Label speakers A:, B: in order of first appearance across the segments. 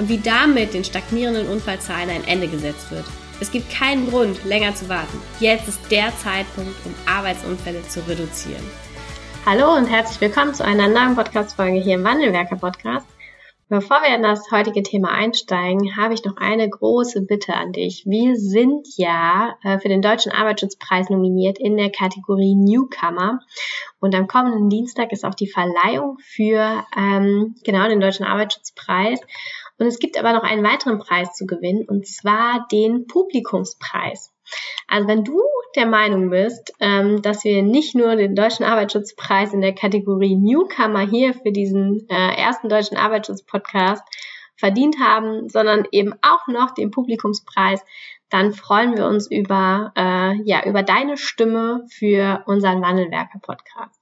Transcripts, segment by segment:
A: und wie damit den stagnierenden Unfallzahlen ein Ende gesetzt wird. Es gibt keinen Grund, länger zu warten. Jetzt ist der Zeitpunkt, um Arbeitsunfälle zu reduzieren.
B: Hallo und herzlich willkommen zu einer neuen Podcast-Folge hier im Wandelwerker Podcast. Bevor wir in das heutige Thema einsteigen, habe ich noch eine große Bitte an dich. Wir sind ja äh, für den Deutschen Arbeitsschutzpreis nominiert in der Kategorie Newcomer. Und am kommenden Dienstag ist auch die Verleihung für ähm, genau den Deutschen Arbeitsschutzpreis. Und es gibt aber noch einen weiteren Preis zu gewinnen, und zwar den Publikumspreis. Also wenn du der Meinung bist, ähm, dass wir nicht nur den Deutschen Arbeitsschutzpreis in der Kategorie Newcomer hier für diesen äh, ersten deutschen Arbeitsschutz-Podcast verdient haben, sondern eben auch noch den Publikumspreis, dann freuen wir uns über, äh, ja, über deine Stimme für unseren Wandelwerker-Podcast.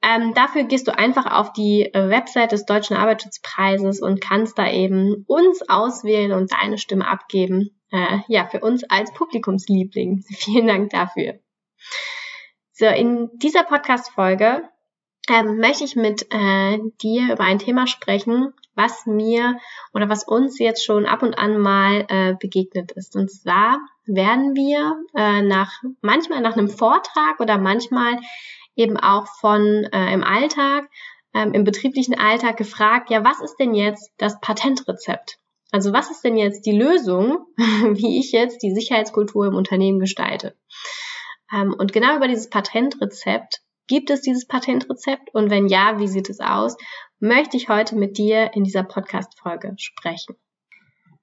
B: Ähm, dafür gehst du einfach auf die äh, Website des Deutschen Arbeitsschutzpreises und kannst da eben uns auswählen und deine Stimme abgeben. Äh, ja, für uns als Publikumsliebling. Vielen Dank dafür. So, in dieser Podcast-Folge ähm, möchte ich mit äh, dir über ein Thema sprechen, was mir oder was uns jetzt schon ab und an mal äh, begegnet ist. Und zwar werden wir äh, nach manchmal nach einem Vortrag oder manchmal eben auch von äh, im Alltag, ähm, im betrieblichen Alltag gefragt, ja, was ist denn jetzt das Patentrezept? Also was ist denn jetzt die Lösung, wie ich jetzt die Sicherheitskultur im Unternehmen gestalte? Ähm, und genau über dieses Patentrezept, gibt es dieses Patentrezept? Und wenn ja, wie sieht es aus? Möchte ich heute mit dir in dieser Podcast-Folge sprechen.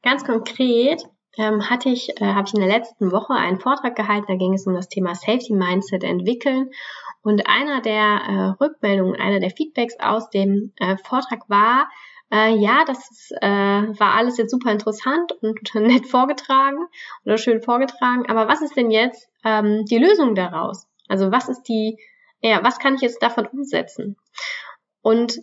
B: Ganz konkret ähm, hatte ich, äh, habe ich in der letzten Woche einen Vortrag gehalten, da ging es um das Thema Safety Mindset entwickeln und einer der äh, Rückmeldungen, einer der Feedbacks aus dem äh, Vortrag war, äh, ja, das ist, äh, war alles jetzt super interessant und nett vorgetragen oder schön vorgetragen, aber was ist denn jetzt ähm, die Lösung daraus? Also was ist die, ja, was kann ich jetzt davon umsetzen? Und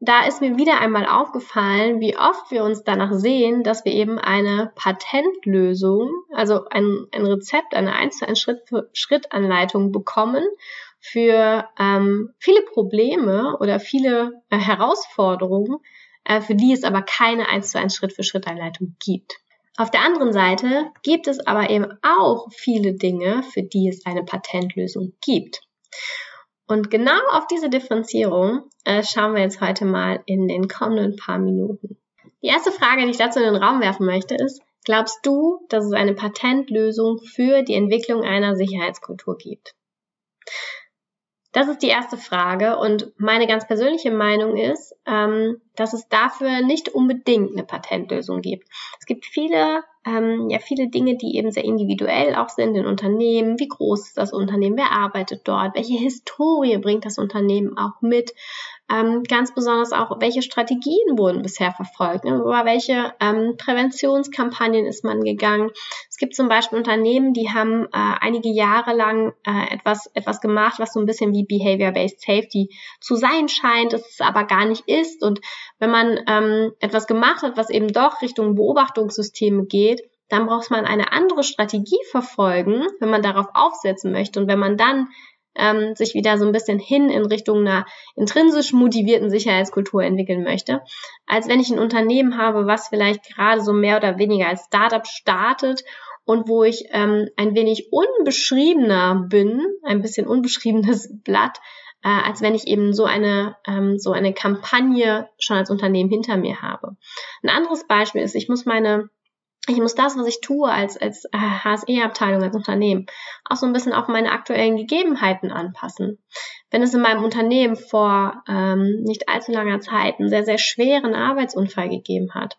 B: da ist mir wieder einmal aufgefallen, wie oft wir uns danach sehen, dass wir eben eine Patentlösung, also ein, ein Rezept, eine 1 zu 1 Schritt für Schritt Anleitung bekommen für ähm, viele Probleme oder viele äh, Herausforderungen, äh, für die es aber keine 1 zu 1 Schritt für Schritt Anleitung gibt. Auf der anderen Seite gibt es aber eben auch viele Dinge, für die es eine Patentlösung gibt. Und genau auf diese Differenzierung äh, schauen wir jetzt heute mal in den kommenden paar Minuten. Die erste Frage, die ich dazu in den Raum werfen möchte, ist, glaubst du, dass es eine Patentlösung für die Entwicklung einer Sicherheitskultur gibt? Das ist die erste Frage und meine ganz persönliche Meinung ist, ähm, dass es dafür nicht unbedingt eine Patentlösung gibt. Es gibt viele, ähm, ja viele Dinge, die eben sehr individuell auch sind in Unternehmen. Wie groß ist das Unternehmen? Wer arbeitet dort? Welche Historie bringt das Unternehmen auch mit? Ähm, ganz besonders auch, welche Strategien wurden bisher verfolgt, ne? über welche ähm, Präventionskampagnen ist man gegangen. Es gibt zum Beispiel Unternehmen, die haben äh, einige Jahre lang äh, etwas, etwas gemacht, was so ein bisschen wie Behavior-Based Safety zu sein scheint, das es aber gar nicht ist. Und wenn man ähm, etwas gemacht hat, was eben doch Richtung Beobachtungssysteme geht, dann braucht man eine andere Strategie verfolgen, wenn man darauf aufsetzen möchte. Und wenn man dann ähm, sich wieder so ein bisschen hin in Richtung einer intrinsisch motivierten Sicherheitskultur entwickeln möchte, als wenn ich ein Unternehmen habe, was vielleicht gerade so mehr oder weniger als Startup startet und wo ich ähm, ein wenig unbeschriebener bin, ein bisschen unbeschriebenes Blatt, äh, als wenn ich eben so eine ähm, so eine Kampagne schon als Unternehmen hinter mir habe. Ein anderes Beispiel ist, ich muss meine ich muss das, was ich tue als, als HSE-Abteilung, als Unternehmen, auch so ein bisschen auf meine aktuellen Gegebenheiten anpassen. Wenn es in meinem Unternehmen vor ähm, nicht allzu langer Zeit einen sehr, sehr schweren Arbeitsunfall gegeben hat,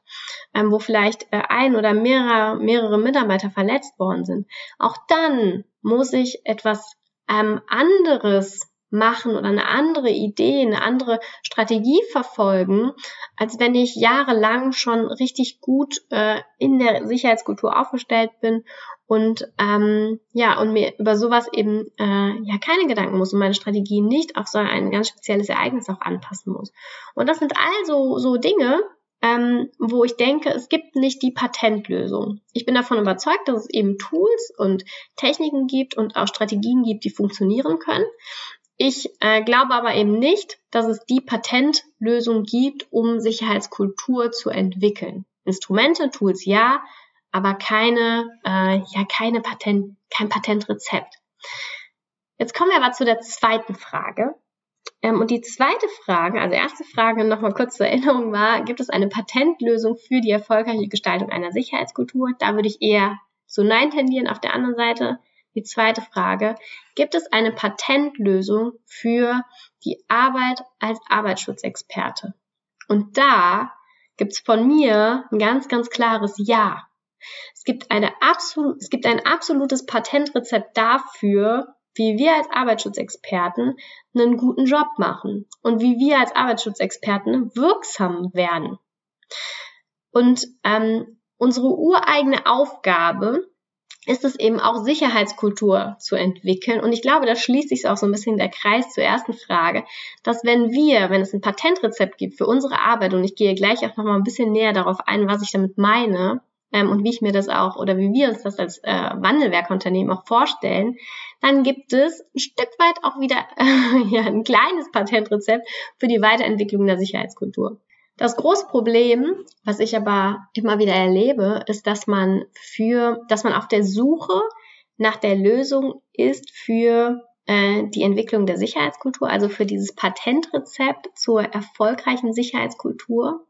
B: ähm, wo vielleicht äh, ein oder mehrere, mehrere Mitarbeiter verletzt worden sind, auch dann muss ich etwas ähm, anderes machen oder eine andere Idee, eine andere Strategie verfolgen, als wenn ich jahrelang schon richtig gut äh, in der Sicherheitskultur aufgestellt bin und ähm, ja und mir über sowas eben äh, ja keine Gedanken muss und meine Strategie nicht auf so ein ganz spezielles Ereignis auch anpassen muss. Und das sind also so Dinge, ähm, wo ich denke, es gibt nicht die Patentlösung. Ich bin davon überzeugt, dass es eben Tools und Techniken gibt und auch Strategien gibt, die funktionieren können. Ich äh, glaube aber eben nicht, dass es die Patentlösung gibt, um Sicherheitskultur zu entwickeln. Instrumente, Tools ja, aber keine, äh, ja, keine Patent, kein Patentrezept. Jetzt kommen wir aber zu der zweiten Frage. Ähm, und die zweite Frage, also erste Frage nochmal kurz zur Erinnerung war, gibt es eine Patentlösung für die erfolgreiche Gestaltung einer Sicherheitskultur? Da würde ich eher zu Nein tendieren. Auf der anderen Seite die zweite Frage, gibt es eine Patentlösung für die Arbeit als Arbeitsschutzexperte? Und da gibt's von mir ein ganz, ganz klares Ja. Es gibt, eine absolut, es gibt ein absolutes Patentrezept dafür, wie wir als Arbeitsschutzexperten einen guten Job machen und wie wir als Arbeitsschutzexperten wirksam werden. Und ähm, unsere ureigene Aufgabe ist es eben auch Sicherheitskultur zu entwickeln. Und ich glaube, da schließt sich auch so ein bisschen der Kreis zur ersten Frage, dass wenn wir, wenn es ein Patentrezept gibt für unsere Arbeit, und ich gehe gleich auch nochmal ein bisschen näher darauf ein, was ich damit meine, ähm, und wie ich mir das auch oder wie wir uns das als äh, Wandelwerkunternehmen auch vorstellen, dann gibt es ein Stück weit auch wieder äh, ja, ein kleines Patentrezept für die Weiterentwicklung der Sicherheitskultur. Das große Problem, was ich aber immer wieder erlebe, ist, dass man für, dass man auf der Suche nach der Lösung ist für äh, die Entwicklung der Sicherheitskultur, also für dieses Patentrezept zur erfolgreichen Sicherheitskultur.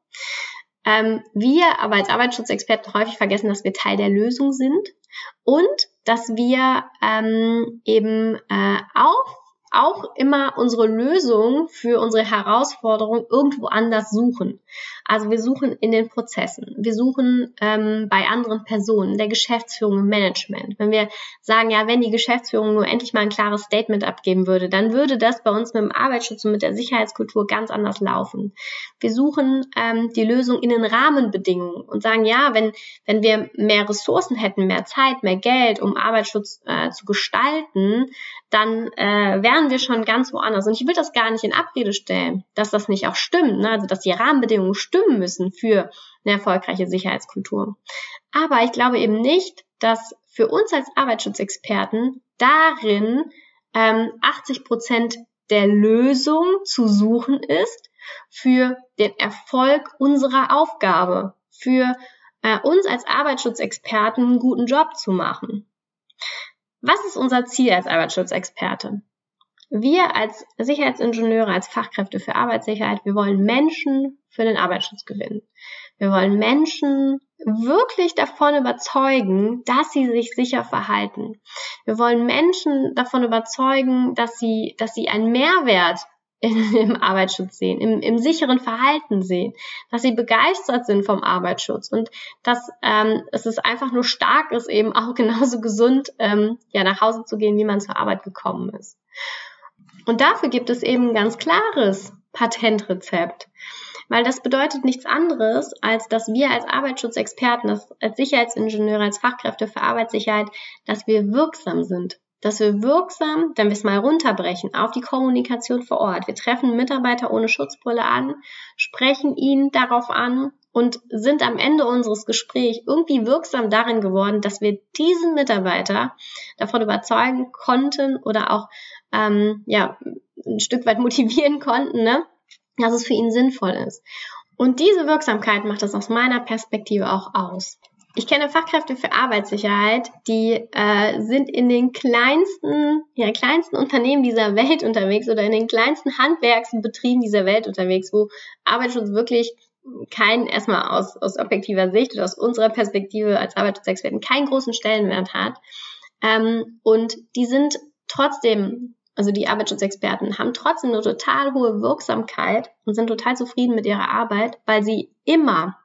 B: Ähm, wir aber als Arbeitsschutzexperten häufig vergessen, dass wir Teil der Lösung sind und dass wir ähm, eben äh, auch auch immer unsere Lösung für unsere Herausforderung irgendwo anders suchen. Also wir suchen in den Prozessen, wir suchen ähm, bei anderen Personen, der Geschäftsführung im Management. Wenn wir sagen, ja, wenn die Geschäftsführung nur endlich mal ein klares Statement abgeben würde, dann würde das bei uns mit dem Arbeitsschutz und mit der Sicherheitskultur ganz anders laufen. Wir suchen ähm, die Lösung in den Rahmenbedingungen und sagen, ja, wenn, wenn wir mehr Ressourcen hätten, mehr Zeit, mehr Geld, um Arbeitsschutz äh, zu gestalten, dann äh, wären wir schon ganz woanders. Und ich will das gar nicht in Abrede stellen, dass das nicht auch stimmt, ne? also dass die Rahmenbedingungen stimmen müssen für eine erfolgreiche Sicherheitskultur. Aber ich glaube eben nicht, dass für uns als Arbeitsschutzexperten darin ähm, 80 Prozent der Lösung zu suchen ist für den Erfolg unserer Aufgabe, für äh, uns als Arbeitsschutzexperten einen guten Job zu machen. Was ist unser Ziel als Arbeitsschutzexperte? Wir als Sicherheitsingenieure, als Fachkräfte für Arbeitssicherheit, wir wollen Menschen für den Arbeitsschutz gewinnen. Wir wollen Menschen wirklich davon überzeugen, dass sie sich sicher verhalten. Wir wollen Menschen davon überzeugen, dass sie, dass sie einen Mehrwert im Arbeitsschutz sehen, im, im sicheren Verhalten sehen, dass sie begeistert sind vom Arbeitsschutz und dass ähm, es ist einfach nur stark ist, eben auch genauso gesund ähm, ja nach Hause zu gehen, wie man zur Arbeit gekommen ist. Und dafür gibt es eben ein ganz klares Patentrezept. Weil das bedeutet nichts anderes, als dass wir als Arbeitsschutzexperten, als Sicherheitsingenieure, als Fachkräfte für Arbeitssicherheit, dass wir wirksam sind dass wir wirksam, wenn wir es mal runterbrechen, auf die Kommunikation vor Ort. Wir treffen Mitarbeiter ohne Schutzbrille an, sprechen ihn darauf an und sind am Ende unseres Gesprächs irgendwie wirksam darin geworden, dass wir diesen Mitarbeiter davon überzeugen konnten oder auch ähm, ja ein Stück weit motivieren konnten, ne, dass es für ihn sinnvoll ist. Und diese Wirksamkeit macht es aus meiner Perspektive auch aus. Ich kenne Fachkräfte für Arbeitssicherheit, die äh, sind in den kleinsten, ja, kleinsten Unternehmen dieser Welt unterwegs oder in den kleinsten Handwerksbetrieben dieser Welt unterwegs, wo Arbeitsschutz wirklich kein, erstmal aus, aus objektiver Sicht oder aus unserer Perspektive als Arbeitsschutzexperten keinen großen Stellenwert hat. Ähm, und die sind trotzdem, also die Arbeitsschutzexperten haben trotzdem eine total hohe Wirksamkeit und sind total zufrieden mit ihrer Arbeit, weil sie immer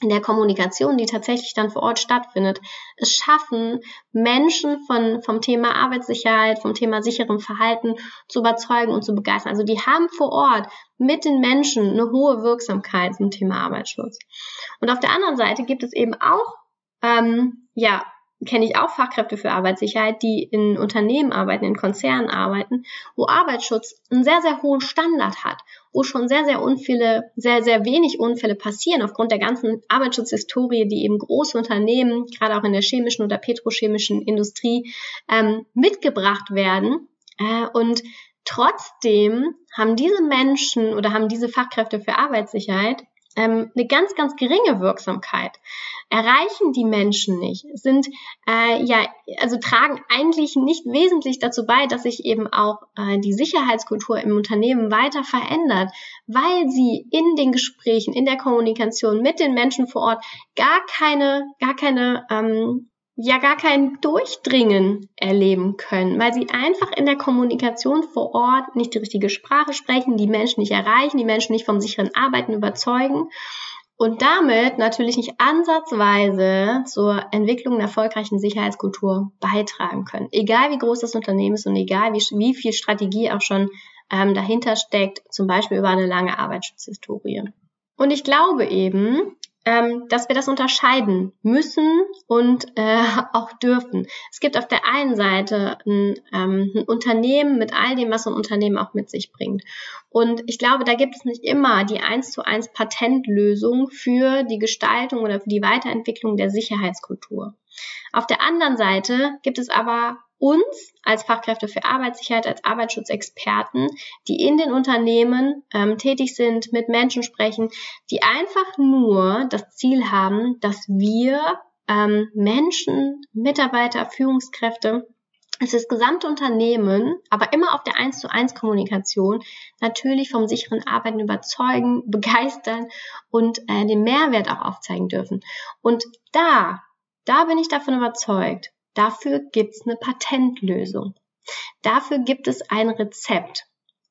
B: in der Kommunikation, die tatsächlich dann vor Ort stattfindet, es schaffen, Menschen von, vom Thema Arbeitssicherheit, vom Thema sicherem Verhalten zu überzeugen und zu begeistern. Also die haben vor Ort mit den Menschen eine hohe Wirksamkeit zum Thema Arbeitsschutz. Und auf der anderen Seite gibt es eben auch ähm, ja kenne ich auch Fachkräfte für Arbeitssicherheit, die in Unternehmen arbeiten, in Konzernen arbeiten, wo Arbeitsschutz einen sehr, sehr hohen Standard hat, wo schon sehr, sehr Unfälle, sehr, sehr wenig Unfälle passieren aufgrund der ganzen Arbeitsschutzhistorie, die eben große Unternehmen, gerade auch in der chemischen oder petrochemischen Industrie, ähm, mitgebracht werden. Äh, und trotzdem haben diese Menschen oder haben diese Fachkräfte für Arbeitssicherheit ähm, eine ganz, ganz geringe Wirksamkeit. Erreichen die Menschen nicht, sind äh, ja, also tragen eigentlich nicht wesentlich dazu bei, dass sich eben auch äh, die Sicherheitskultur im Unternehmen weiter verändert, weil sie in den Gesprächen, in der Kommunikation mit den Menschen vor Ort gar keine, gar keine ähm, ja gar kein Durchdringen erleben können, weil sie einfach in der Kommunikation vor Ort nicht die richtige Sprache sprechen, die Menschen nicht erreichen, die Menschen nicht vom sicheren Arbeiten überzeugen und damit natürlich nicht ansatzweise zur Entwicklung einer erfolgreichen Sicherheitskultur beitragen können. Egal wie groß das Unternehmen ist und egal wie, wie viel Strategie auch schon ähm, dahinter steckt, zum Beispiel über eine lange Arbeitsschutzhistorie. Und ich glaube eben, ähm, dass wir das unterscheiden müssen und äh, auch dürfen. Es gibt auf der einen Seite ein, ähm, ein Unternehmen mit all dem, was ein Unternehmen auch mit sich bringt. Und ich glaube, da gibt es nicht immer die eins zu eins Patentlösung für die Gestaltung oder für die Weiterentwicklung der Sicherheitskultur. Auf der anderen Seite gibt es aber uns als Fachkräfte für Arbeitssicherheit, als Arbeitsschutzexperten, die in den Unternehmen ähm, tätig sind, mit Menschen sprechen, die einfach nur das Ziel haben, dass wir ähm, Menschen, Mitarbeiter, Führungskräfte, ist das gesamte Unternehmen, aber immer auf der 1 zu 1 Kommunikation natürlich vom sicheren Arbeiten überzeugen, begeistern und äh, den Mehrwert auch aufzeigen dürfen. Und da, da bin ich davon überzeugt, Dafür gibt's eine Patentlösung. Dafür gibt es ein Rezept.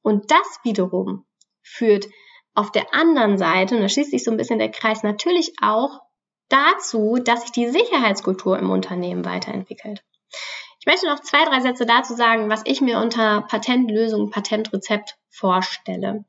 B: Und das wiederum führt auf der anderen Seite, und da schließt sich so ein bisschen der Kreis, natürlich auch dazu, dass sich die Sicherheitskultur im Unternehmen weiterentwickelt. Ich möchte noch zwei, drei Sätze dazu sagen, was ich mir unter Patentlösung, Patentrezept vorstelle.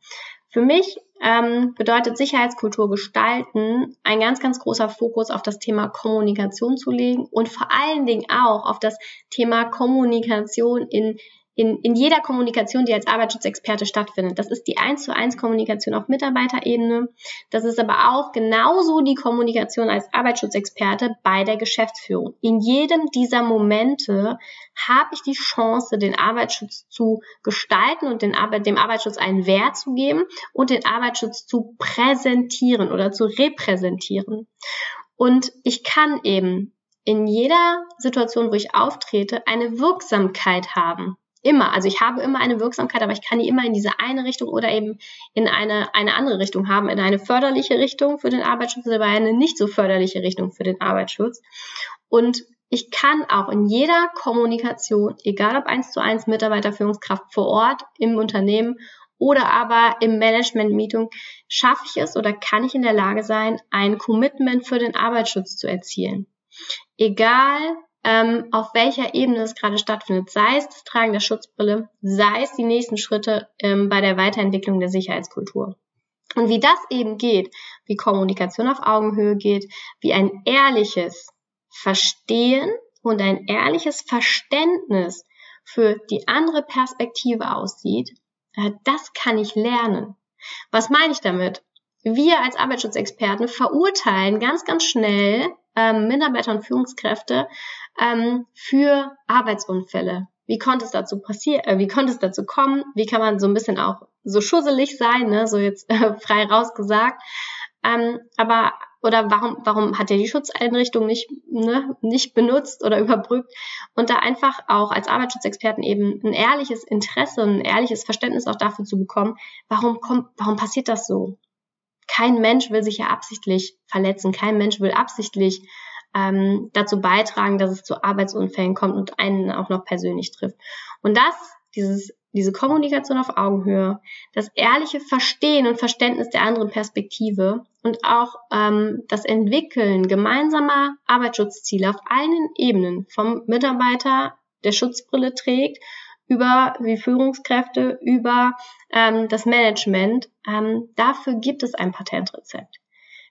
B: Für mich ähm, bedeutet Sicherheitskultur gestalten ein ganz, ganz großer Fokus auf das Thema Kommunikation zu legen und vor allen Dingen auch auf das Thema Kommunikation in in, in jeder Kommunikation, die als Arbeitsschutzexperte stattfindet. Das ist die 1 zu 1 Kommunikation auf Mitarbeiterebene. Das ist aber auch genauso die Kommunikation als Arbeitsschutzexperte bei der Geschäftsführung. In jedem dieser Momente habe ich die Chance, den Arbeitsschutz zu gestalten und den Arbeit, dem Arbeitsschutz einen Wert zu geben und den Arbeitsschutz zu präsentieren oder zu repräsentieren. Und ich kann eben in jeder Situation, wo ich auftrete, eine Wirksamkeit haben. Immer. Also ich habe immer eine Wirksamkeit, aber ich kann die immer in diese eine Richtung oder eben in eine, eine andere Richtung haben, in eine förderliche Richtung für den Arbeitsschutz oder eine nicht so förderliche Richtung für den Arbeitsschutz. Und ich kann auch in jeder Kommunikation, egal ob eins zu eins Mitarbeiterführungskraft vor Ort im Unternehmen oder aber im Management-Meeting, schaffe ich es oder kann ich in der Lage sein, ein Commitment für den Arbeitsschutz zu erzielen. Egal, ähm, auf welcher Ebene es gerade stattfindet, sei es das Tragen der Schutzbrille, sei es die nächsten Schritte ähm, bei der Weiterentwicklung der Sicherheitskultur. Und wie das eben geht, wie Kommunikation auf Augenhöhe geht, wie ein ehrliches Verstehen und ein ehrliches Verständnis für die andere Perspektive aussieht, äh, das kann ich lernen. Was meine ich damit? Wir als Arbeitsschutzexperten verurteilen ganz, ganz schnell ähm, Mitarbeiter und Führungskräfte ähm, für Arbeitsunfälle. Wie konnte es dazu passieren? Äh, wie konnte es dazu kommen? Wie kann man so ein bisschen auch so schusselig sein, ne? so jetzt äh, frei rausgesagt. Ähm, aber oder warum warum hat er die Schutzeinrichtung nicht ne, nicht benutzt oder überbrückt und da einfach auch als Arbeitsschutzexperten eben ein ehrliches Interesse, ein ehrliches Verständnis auch dafür zu bekommen, warum kommt warum passiert das so? Kein Mensch will sich ja absichtlich verletzen, kein Mensch will absichtlich ähm, dazu beitragen, dass es zu Arbeitsunfällen kommt und einen auch noch persönlich trifft. Und das, dieses diese Kommunikation auf Augenhöhe, das ehrliche Verstehen und Verständnis der anderen Perspektive und auch ähm, das Entwickeln gemeinsamer Arbeitsschutzziele auf allen Ebenen vom Mitarbeiter, der Schutzbrille trägt, über wie Führungskräfte, über ähm, das Management. Ähm, dafür gibt es ein Patentrezept.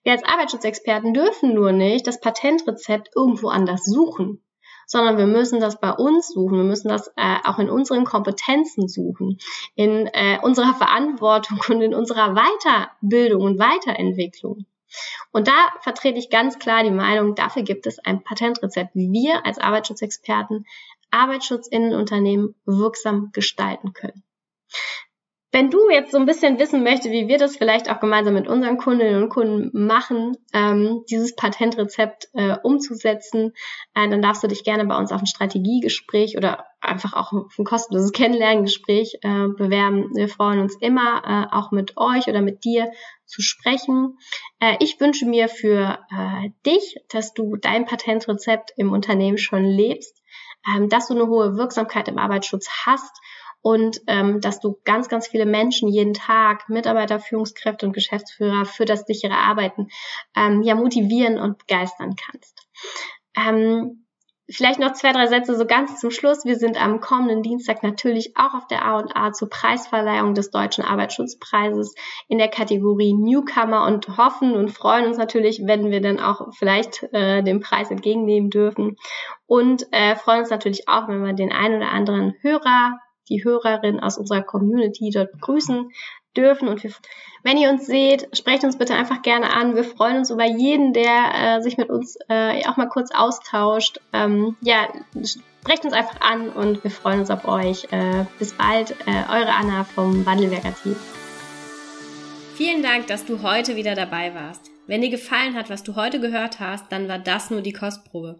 B: Wir als Arbeitsschutzexperten dürfen nur nicht das Patentrezept irgendwo anders suchen sondern wir müssen das bei uns suchen. Wir müssen das äh, auch in unseren Kompetenzen suchen, in äh, unserer Verantwortung und in unserer Weiterbildung und Weiterentwicklung. Und da vertrete ich ganz klar die Meinung, dafür gibt es ein Patentrezept, wie wir als Arbeitsschutzexperten Arbeitsschutz in Unternehmen wirksam gestalten können. Wenn du jetzt so ein bisschen wissen möchtest, wie wir das vielleicht auch gemeinsam mit unseren Kundinnen und Kunden machen, ähm, dieses Patentrezept äh, umzusetzen, äh, dann darfst du dich gerne bei uns auf ein Strategiegespräch oder einfach auch auf ein kostenloses Kennenlerngespräch äh, bewerben. Wir freuen uns immer, äh, auch mit euch oder mit dir zu sprechen. Äh, ich wünsche mir für äh, dich, dass du dein Patentrezept im Unternehmen schon lebst, ähm, dass du eine hohe Wirksamkeit im Arbeitsschutz hast und ähm, dass du ganz, ganz viele Menschen jeden Tag, Mitarbeiter, Führungskräfte und Geschäftsführer für das sichere Arbeiten ähm, ja motivieren und begeistern kannst. Ähm, Vielleicht noch zwei, drei Sätze so ganz zum Schluss. Wir sind am kommenden Dienstag natürlich auch auf der A&A zur Preisverleihung des Deutschen Arbeitsschutzpreises in der Kategorie Newcomer und hoffen und freuen uns natürlich, wenn wir dann auch vielleicht äh, den Preis entgegennehmen dürfen und äh, freuen uns natürlich auch, wenn wir den einen oder anderen Hörer die Hörerin aus unserer Community dort begrüßen dürfen. Und wir, wenn ihr uns seht, sprecht uns bitte einfach gerne an. Wir freuen uns über jeden, der äh, sich mit uns äh, auch mal kurz austauscht. Ähm, ja, sprecht uns einfach an und wir freuen uns auf euch. Äh, bis bald, äh, eure Anna vom Wandelwerker Team.
A: Vielen Dank, dass du heute wieder dabei warst. Wenn dir gefallen hat, was du heute gehört hast, dann war das nur die Kostprobe.